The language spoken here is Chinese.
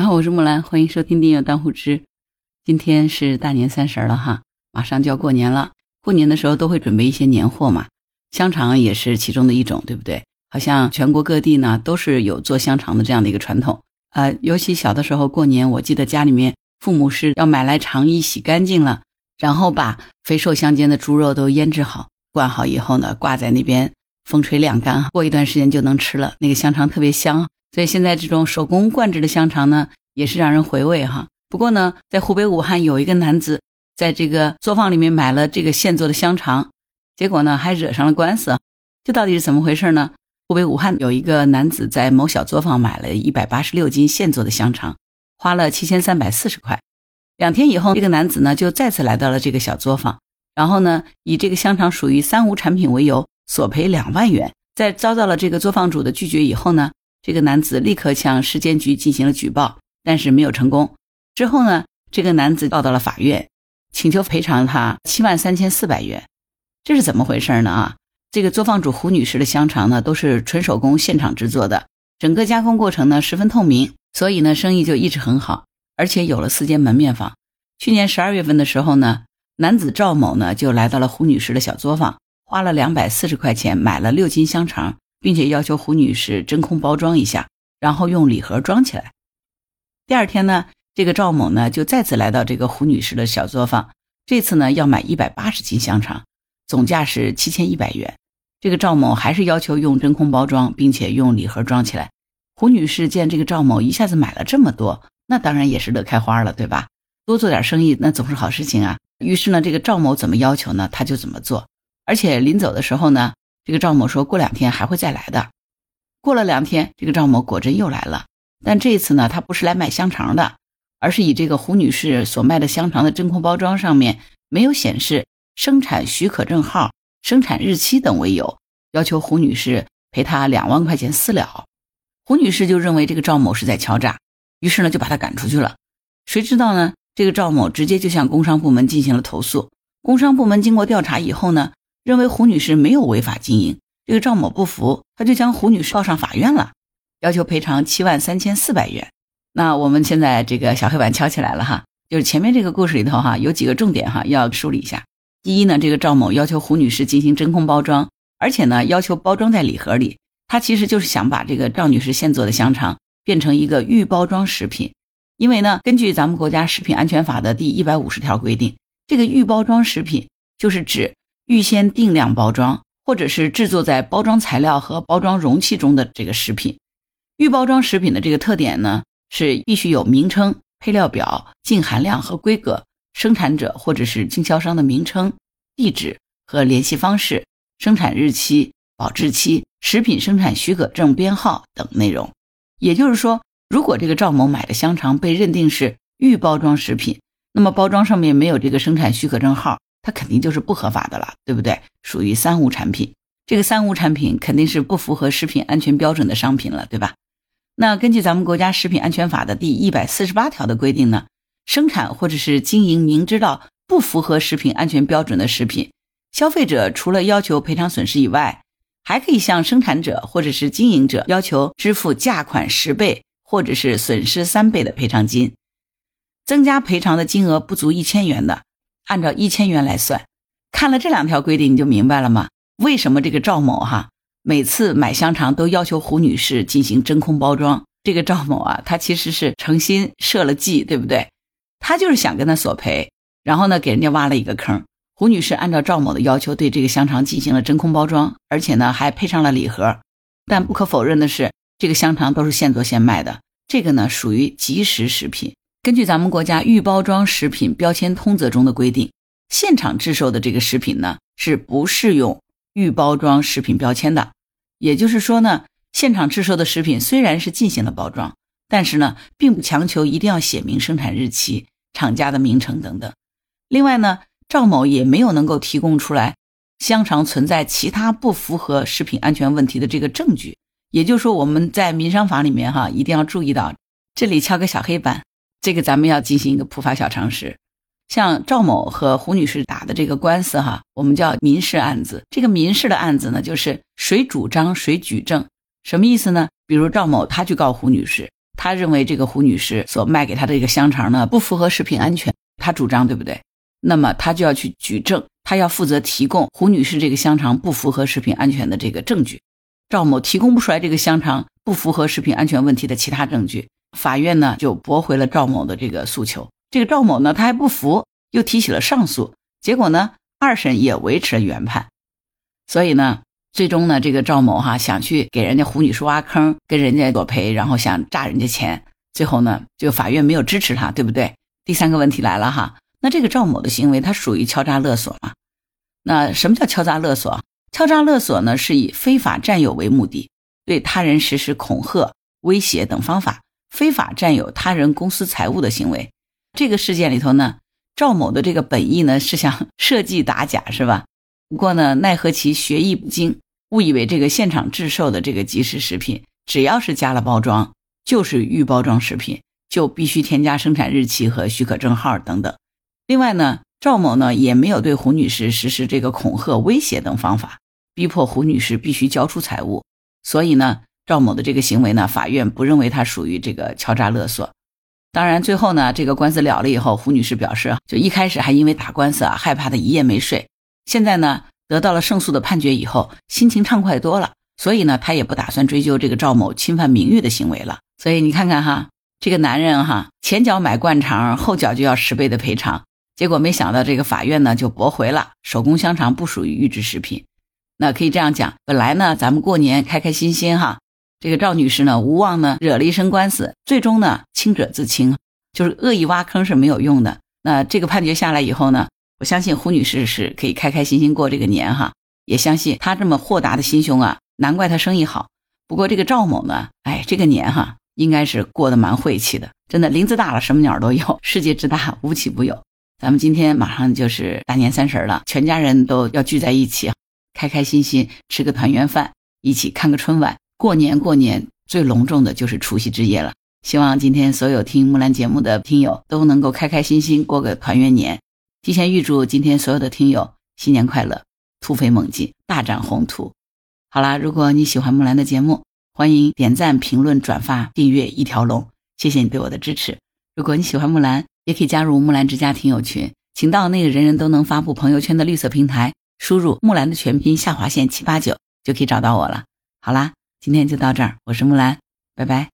你好，我是木兰，欢迎收听《订阅当户知》。今天是大年三十了哈，马上就要过年了。过年的时候都会准备一些年货嘛，香肠也是其中的一种，对不对？好像全国各地呢都是有做香肠的这样的一个传统。呃，尤其小的时候过年，我记得家里面父母是要买来肠衣洗干净了，然后把肥瘦相间的猪肉都腌制好、灌好以后呢，挂在那边风吹晾干，过一段时间就能吃了。那个香肠特别香。所以现在这种手工灌制的香肠呢，也是让人回味哈。不过呢，在湖北武汉有一个男子在这个作坊里面买了这个现做的香肠，结果呢还惹上了官司。这到底是怎么回事呢？湖北武汉有一个男子在某小作坊买了一百八十六斤现做的香肠，花了七千三百四十块。两天以后，这个男子呢就再次来到了这个小作坊，然后呢以这个香肠属于三无产品为由索赔两万元。在遭到了这个作坊主的拒绝以后呢？这个男子立刻向市监局进行了举报，但是没有成功。之后呢，这个男子告到了法院，请求赔偿他七万三千四百元。这是怎么回事呢？啊，这个作坊主胡女士的香肠呢，都是纯手工现场制作的，整个加工过程呢十分透明，所以呢生意就一直很好，而且有了四间门面房。去年十二月份的时候呢，男子赵某呢就来到了胡女士的小作坊，花了两百四十块钱买了六斤香肠。并且要求胡女士真空包装一下，然后用礼盒装起来。第二天呢，这个赵某呢就再次来到这个胡女士的小作坊，这次呢要买一百八十斤香肠，总价是七千一百元。这个赵某还是要求用真空包装，并且用礼盒装起来。胡女士见这个赵某一下子买了这么多，那当然也是乐开花了，对吧？多做点生意那总是好事情啊。于是呢，这个赵某怎么要求呢，他就怎么做。而且临走的时候呢。这个赵某说过两天还会再来的。过了两天，这个赵某果真又来了，但这一次呢，他不是来买香肠的，而是以这个胡女士所卖的香肠的真空包装上面没有显示生产许可证号、生产日期等为由，要求胡女士赔他两万块钱私了。胡女士就认为这个赵某是在敲诈，于是呢就把他赶出去了。谁知道呢？这个赵某直接就向工商部门进行了投诉。工商部门经过调查以后呢。认为胡女士没有违法经营，这个赵某不服，他就将胡女士告上法院了，要求赔偿七万三千四百元。那我们现在这个小黑板敲起来了哈，就是前面这个故事里头哈，有几个重点哈要梳理一下。第一呢，这个赵某要求胡女士进行真空包装，而且呢要求包装在礼盒里，他其实就是想把这个赵女士现做的香肠变成一个预包装食品。因为呢，根据咱们国家食品安全法的第一百五十条规定，这个预包装食品就是指。预先定量包装，或者是制作在包装材料和包装容器中的这个食品，预包装食品的这个特点呢，是必须有名称、配料表、净含量和规格、生产者或者是经销商的名称、地址和联系方式、生产日期、保质期、食品生产许可证编号等内容。也就是说，如果这个赵某买的香肠被认定是预包装食品，那么包装上面没有这个生产许可证号。它肯定就是不合法的了，对不对？属于三无产品。这个三无产品肯定是不符合食品安全标准的商品了，对吧？那根据咱们国家食品安全法的第一百四十八条的规定呢，生产或者是经营明知道不符合食品安全标准的食品，消费者除了要求赔偿损失以外，还可以向生产者或者是经营者要求支付价款十倍或者是损失三倍的赔偿金。增加赔偿的金额不足一千元的。按照一千元来算，看了这两条规定你就明白了吗？为什么这个赵某哈每次买香肠都要求胡女士进行真空包装？这个赵某啊，他其实是诚心设了计，对不对？他就是想跟他索赔，然后呢给人家挖了一个坑。胡女士按照赵某的要求对这个香肠进行了真空包装，而且呢还配上了礼盒。但不可否认的是，这个香肠都是现做现卖的，这个呢属于即食食品。根据咱们国家预包装食品标签通则中的规定，现场制售的这个食品呢是不适用预包装食品标签的。也就是说呢，现场制售的食品虽然是进行了包装，但是呢，并不强求一定要写明生产日期、厂家的名称等等。另外呢，赵某也没有能够提供出来香肠存在其他不符合食品安全问题的这个证据。也就是说，我们在民商法里面哈，一定要注意到，这里敲个小黑板。这个咱们要进行一个普法小常识，像赵某和胡女士打的这个官司哈，我们叫民事案子。这个民事的案子呢，就是谁主张谁举证，什么意思呢？比如赵某他去告胡女士，他认为这个胡女士所卖给他的这个香肠呢不符合食品安全，他主张对不对？那么他就要去举证，他要负责提供胡女士这个香肠不符合食品安全的这个证据。赵某提供不出来这个香肠不符合食品安全问题的其他证据，法院呢就驳回了赵某的这个诉求。这个赵某呢他还不服，又提起了上诉，结果呢二审也维持了原判。所以呢，最终呢这个赵某哈想去给人家胡女士挖坑，跟人家索赔，然后想诈人家钱，最后呢就法院没有支持他，对不对？第三个问题来了哈，那这个赵某的行为他属于敲诈勒索吗？那什么叫敲诈勒索？敲诈勒索呢，是以非法占有为目的，对他人实施恐吓、威胁等方法，非法占有他人公私财物的行为。这个事件里头呢，赵某的这个本意呢是想 设计打假，是吧？不过呢，奈何其学艺不精，误以为这个现场制售的这个即食食品，只要是加了包装，就是预包装食品，就必须添加生产日期和许可证号等等。另外呢。赵某呢也没有对胡女士实施这个恐吓、威胁等方法，逼迫胡女士必须交出财物。所以呢，赵某的这个行为呢，法院不认为他属于这个敲诈勒索。当然，最后呢，这个官司了了以后，胡女士表示，就一开始还因为打官司啊，害怕的一夜没睡。现在呢，得到了胜诉的判决以后，心情畅快多了。所以呢，她也不打算追究这个赵某侵犯名誉的行为了。所以你看看哈，这个男人哈，前脚买灌肠，后脚就要十倍的赔偿。结果没想到，这个法院呢就驳回了。手工香肠不属于预制食品，那可以这样讲：本来呢，咱们过年开开心心哈，这个赵女士呢无望呢惹了一身官司，最终呢清者自清，就是恶意挖坑是没有用的。那这个判决下来以后呢，我相信胡女士是可以开开心心过这个年哈，也相信她这么豁达的心胸啊，难怪她生意好。不过这个赵某呢，哎，这个年哈应该是过得蛮晦气的，真的林子大了什么鸟都有，世界之大无奇不有。咱们今天马上就是大年三十了，全家人都要聚在一起，开开心心吃个团圆饭，一起看个春晚。过年过年最隆重的就是除夕之夜了。希望今天所有听木兰节目的听友都能够开开心心过个团圆年。提前预祝今天所有的听友新年快乐，突飞猛进，大展宏图。好啦，如果你喜欢木兰的节目，欢迎点赞、评论、转发、订阅一条龙，谢谢你对我的支持。如果你喜欢木兰，也可以加入木兰之家听友群，请到那个人人都能发布朋友圈的绿色平台，输入木兰的全拼下划线七八九就可以找到我了。好啦，今天就到这儿，我是木兰，拜拜。